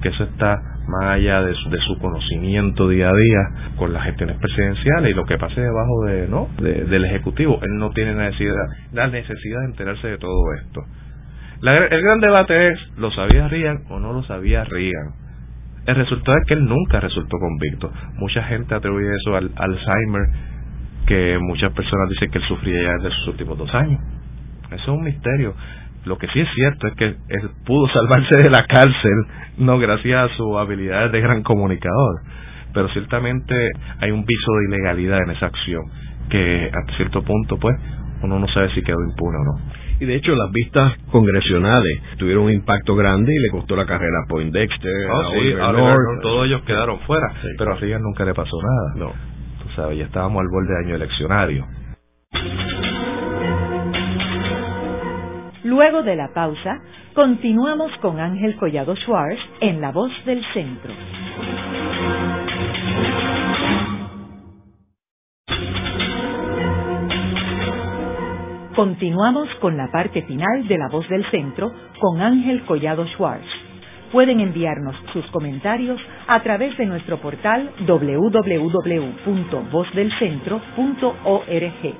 [SPEAKER 3] que eso está más allá de su, de conocimiento día a día con las gestiones presidenciales y lo que pase debajo de no del ejecutivo. Él no tiene necesidad la necesidad de enterarse de todo esto. El gran debate es lo sabía Reagan o no lo sabía Reagan el resultado es que él nunca resultó convicto. Mucha gente atribuye eso al Alzheimer que muchas personas dicen que él sufría ya desde sus últimos dos años. Eso es un misterio. Lo que sí es cierto es que él pudo salvarse de la cárcel, no gracias a su habilidad de gran comunicador, pero ciertamente hay un viso de ilegalidad en esa acción que a cierto punto pues uno no sabe si quedó impune o no.
[SPEAKER 2] Y de hecho las vistas congresionales tuvieron un impacto grande y le costó la carrera a Poindexter,
[SPEAKER 3] oh, a todos ellos quedaron fuera, pero a Reagan nunca le pasó nada. No. Tú sabes, ya estábamos al borde de año eleccionario.
[SPEAKER 1] Luego de la pausa, continuamos con Ángel Collado Schwartz en La Voz del Centro. Continuamos con la parte final de La Voz del Centro con Ángel Collado Schwartz. Pueden enviarnos sus comentarios a través de nuestro portal www.vozdelcentro.org.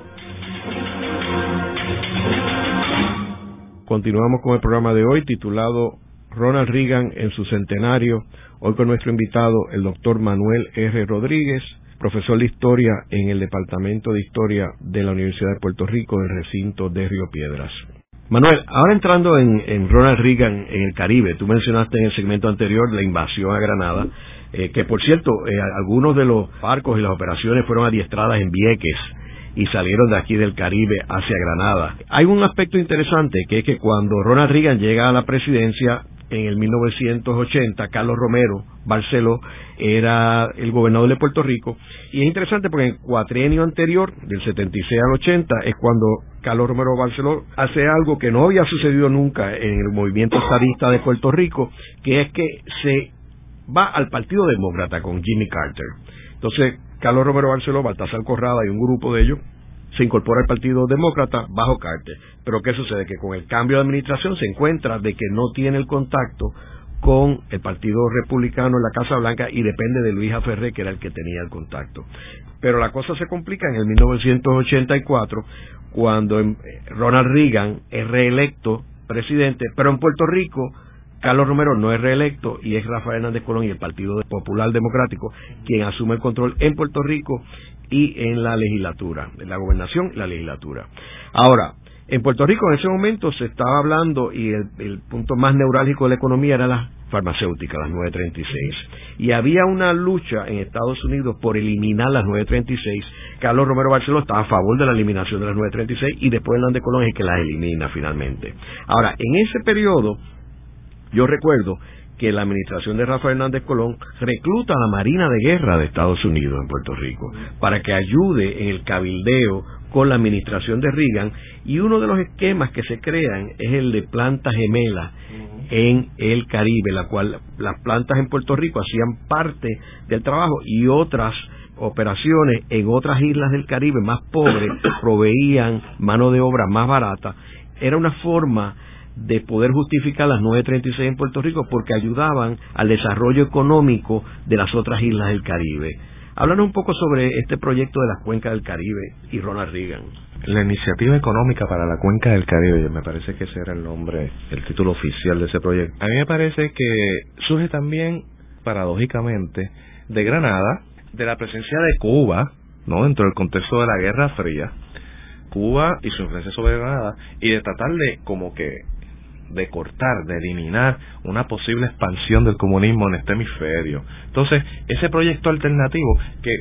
[SPEAKER 2] Continuamos con el programa de hoy titulado Ronald Reagan en su centenario, hoy con nuestro invitado, el doctor Manuel R. Rodríguez, profesor de Historia en el Departamento de Historia de la Universidad de Puerto Rico del recinto de Río Piedras. Manuel, ahora entrando en, Ronald Reagan en el Caribe, tú mencionaste en el segmento anterior la invasión a Granada, eh, que por cierto, eh, algunos de los barcos y las operaciones fueron adiestradas en Vieques, y salieron de aquí del Caribe hacia Granada. Hay un aspecto interesante que es que cuando Ronald Reagan llega a la presidencia en el 1980, Carlos Romero Barceló era el gobernador de Puerto Rico y es interesante porque en el cuatrienio anterior, del 76 al 80, es cuando Carlos Romero Barceló hace algo que no había sucedido nunca en el movimiento estadista de Puerto Rico, que es que se va al Partido Demócrata con Jimmy Carter. Entonces, Carlos Romero Barceló, Baltasar Corrada y un grupo de ellos se incorpora al Partido Demócrata bajo Carter. Pero ¿qué sucede? Que con el cambio de administración se encuentra de que no tiene el contacto con el Partido Republicano en la Casa Blanca y depende de Luis Ferré, que era el que tenía el contacto. Pero la cosa se complica en el 1984, cuando em, Ronald Reagan es reelecto presidente, pero en Puerto Rico Carlos Romero no es reelecto y es Rafael Hernández Colón y el Partido Popular Democrático quien asume el control en Puerto Rico y en la legislatura, en la gobernación y la legislatura. Ahora, en Puerto Rico en ese momento se estaba hablando y el, punto más neurálgico de la economía era la farmacéutica, las 936. Y había una lucha en Estados Unidos por eliminar las 936. Carlos Romero Barceló estaba a favor de la eliminación de las 936 y después Hernández Colón es que las elimina finalmente. Ahora, en ese periodo yo recuerdo que la administración de Rafael Hernández Colón recluta a la Marina de Guerra de Estados Unidos en Puerto Rico para que ayude en el cabildeo con la administración de Reagan y uno de los esquemas que se crean es el de plantas gemelas en el Caribe, la cual las plantas en Puerto Rico hacían parte del trabajo y otras operaciones en otras islas del Caribe más pobres proveían mano de obra más barata. Era una forma de poder justificar las 936 en Puerto Rico porque ayudaban al desarrollo económico de las otras islas del Caribe. Háblanos un poco sobre este proyecto de las cuencas del Caribe y Ronald Reagan.
[SPEAKER 3] La iniciativa económica para la cuenca del Caribe, me parece que ese era el nombre, el título oficial de ese proyecto. A mí me parece que surge también, paradójicamente, de Granada, de la presencia de Cuba, ¿no? Dentro del contexto de la Guerra Fría, Cuba y su influencia sobre Granada, y de tratar de como que de cortar, de eliminar una posible expansión del comunismo en este hemisferio. Entonces, ese proyecto alternativo, que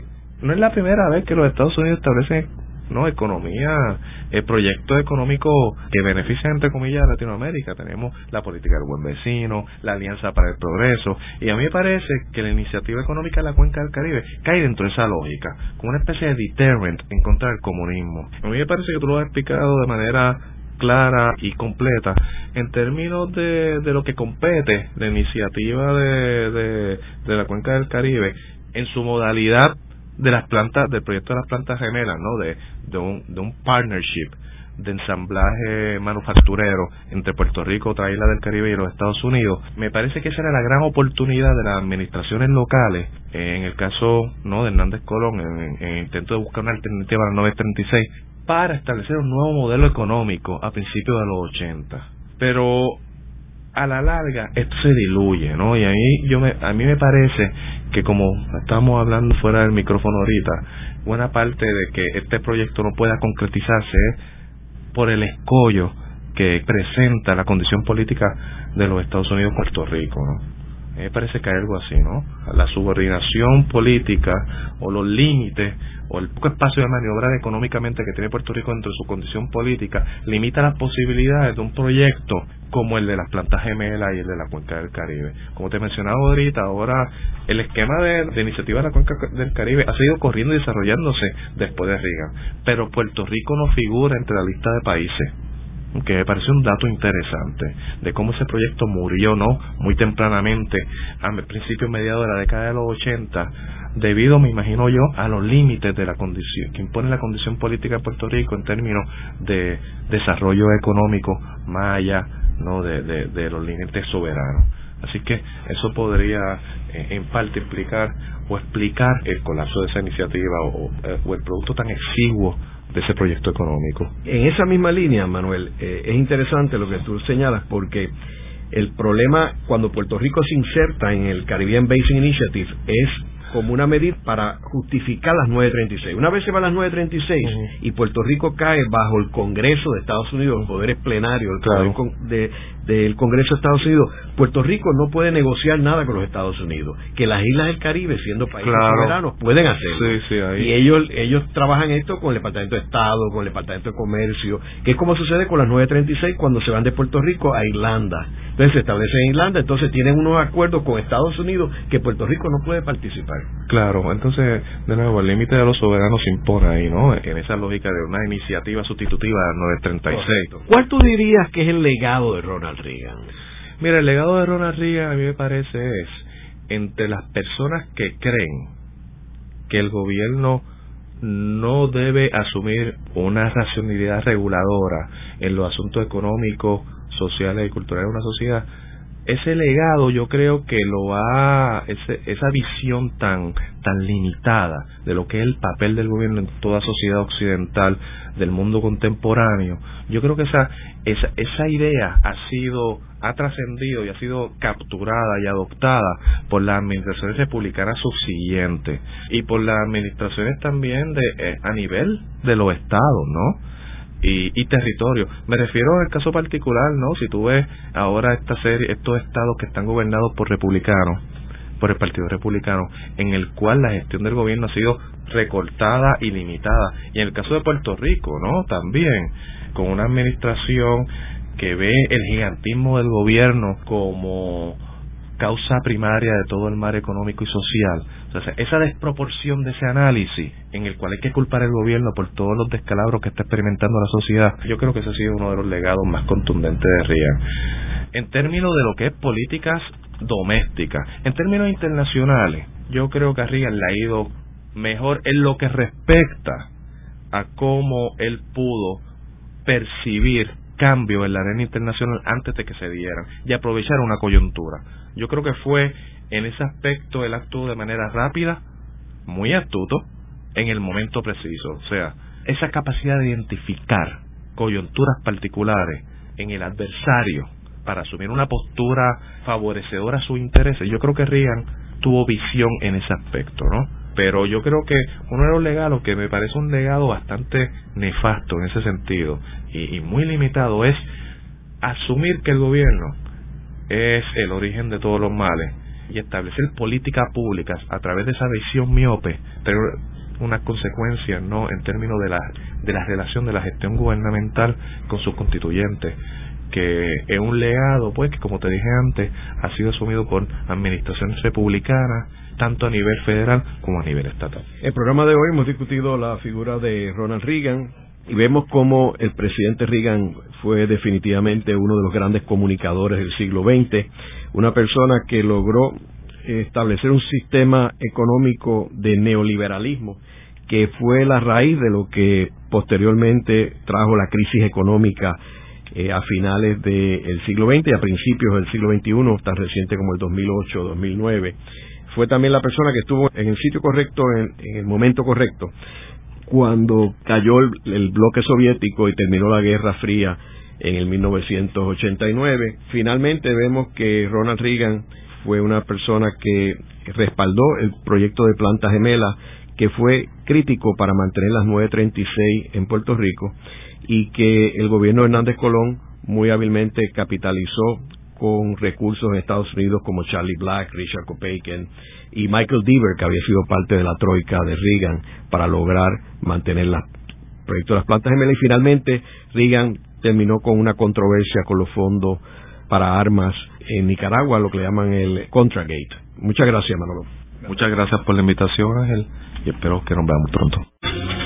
[SPEAKER 3] no es la primera vez que los Estados Unidos establecen no economía, el proyecto económico que beneficia entre comillas a Latinoamérica. Tenemos la política del buen vecino, la alianza para el progreso, y a mí me parece que la iniciativa económica de la cuenca del Caribe cae dentro de esa lógica, como una especie de deterrent en contra del comunismo. A mí me parece que tú lo has explicado de manera clara y completa. En términos de, de lo que compete la iniciativa de, de, la cuenca del Caribe en su modalidad de las plantas del proyecto de las plantas gemelas no de, de un de un partnership de ensamblaje manufacturero entre Puerto Rico, otra isla del Caribe y los Estados Unidos, me parece que esa era la gran oportunidad de las administraciones locales, en el caso no de Hernández Colón, en, en, intento de buscar una alternativa a la 936, para establecer un nuevo modelo económico a principios de los 80. Pero a la larga esto se diluye, ¿no? Y a mí, yo me, a mí me parece que como estamos hablando fuera del micrófono ahorita, buena parte de que este proyecto no pueda concretizarse es por el escollo que presenta la condición política de los Estados Unidos Puerto Rico, ¿no? Me parece que hay algo así, ¿no? La subordinación política o los límites o el poco espacio de maniobrar económicamente que tiene Puerto Rico dentro de su condición política limita las posibilidades de un proyecto como el de las plantas gemelas y el de la cuenca del Caribe. Como te mencionaba ahorita, ahora el esquema de, de iniciativa de la cuenca del Caribe ha seguido corriendo y desarrollándose después de Reagan, pero Puerto Rico no figura entre la lista de países que me parece un dato interesante de cómo ese proyecto murió no muy tempranamente a principios mediados de la década de los 80 debido me imagino yo a los límites de la condición que impone la condición política de Puerto Rico en términos de desarrollo económico más allá no de, de, los límites soberanos. Así que eso podría eh, en parte explicar o explicar el colapso de esa iniciativa o, o el producto tan exiguo de ese proyecto económico.
[SPEAKER 2] En esa misma línea, Manuel, eh, es interesante lo que tú señalas porque el problema cuando Puerto Rico se inserta en el Caribbean Basin Initiative es como una medida para justificar las 936. Una vez se va a las 936 y Puerto Rico cae bajo el Congreso de Estados Unidos, los poderes plenarios de, del Congreso de Estados Unidos, Puerto Rico no puede negociar nada con los Estados Unidos. Que las islas del Caribe, siendo países soberanos, pueden hacerlo. y ellos ellos trabajan esto con el Departamento de Estado, con el Departamento de Comercio, que es como sucede con las 936 cuando se van de Puerto Rico a Irlanda. Entonces se establece en Irlanda, entonces tienen unos acuerdos con Estados Unidos que Puerto Rico no puede participar.
[SPEAKER 3] Claro, entonces, de nuevo, el límite de los soberanos se impone ahí, ¿no? En esa lógica de una iniciativa sustitutiva de 936.
[SPEAKER 2] ¿Cuál tú dirías que es el legado de Ronald
[SPEAKER 3] Mira, el legado de Ronald Reagan a mí me parece es entre las personas que creen que el gobierno no debe asumir una racionalidad reguladora en los asuntos económicos, sociales y culturales de una sociedad, ese legado yo creo que lo ha esa visión tan tan limitada de lo que es el papel del gobierno en toda sociedad occidental del mundo contemporáneo yo creo que esa esa, esa idea ha sido ha trascendido y ha sido capturada y adoptada por las administraciones republicanas subsiguientes y por las administraciones también de eh, a nivel de los estados no y, territorio. Me refiero al caso particular, ¿no? Si tú ves ahora esta serie, estos estados que están gobernados por republicanos, por el Partido Republicano, en el cual la gestión del gobierno ha sido recortada y limitada. Y en el caso de Puerto Rico, ¿no? También, con una administración que ve el gigantismo del gobierno como causa primaria de todo el mar económico y social. Esa desproporción de ese análisis en el cual hay que culpar al gobierno por todos los descalabros que está experimentando la sociedad, yo creo que ese ha sido uno de los legados más contundentes de RIA. En términos de lo que es políticas domésticas, en términos internacionales, yo creo que a Reagan le ha ido mejor en lo que respecta a cómo él pudo percibir cambios en la arena internacional antes de que se dieran y aprovechar una coyuntura. Yo creo que fue en ese aspecto el actuó de manera rápida, muy astuto, en el momento preciso. O sea, esa capacidad de identificar coyunturas particulares en el adversario para asumir una postura favorecedora a sus intereses. Yo creo que Reagan tuvo visión en ese aspecto, ¿no? Pero yo creo que uno de los legados que me parece un legado bastante nefasto en ese sentido y, y muy limitado es asumir que el gobierno es el origen de todos los males y establecer políticas públicas a través de esa visión miope tener unas consecuencias no en términos de la de la relación de la gestión gubernamental con sus constituyentes que es un legado pues que como te dije antes ha sido asumido por administraciones republicanas tanto a nivel federal como a nivel estatal.
[SPEAKER 2] En el programa de hoy hemos discutido la figura de Ronald Reagan, y vemos cómo el presidente Reagan fue definitivamente uno de los grandes comunicadores del siglo XX, una persona que logró establecer un sistema económico de neoliberalismo que fue la raíz de lo que posteriormente trajo la crisis económica eh, a finales del siglo XX y a principios del siglo XXI, tan reciente como el 2008-2009. Fue también la persona que estuvo en el sitio correcto, en el momento correcto, cuando cayó el, bloque soviético y terminó la Guerra Fría en el 1989. Finalmente vemos que Ronald Reagan fue una persona que respaldó el proyecto de planta gemela, que fue crítico para mantener las 936 en Puerto Rico y que el gobierno de Hernández Colón muy hábilmente capitalizó con recursos en Estados Unidos como Charlie Black, Richard Kopeiken y Michael Deaver, que había sido parte de la troika de Reagan, para lograr mantener el proyecto de las plantas gemelas. Y finalmente Reagan terminó con una controversia con los fondos para armas en Nicaragua, lo que le llaman el Contragate. Muchas gracias, Manolo.
[SPEAKER 3] Muchas gracias por la invitación, Ángel, y espero que nos veamos pronto.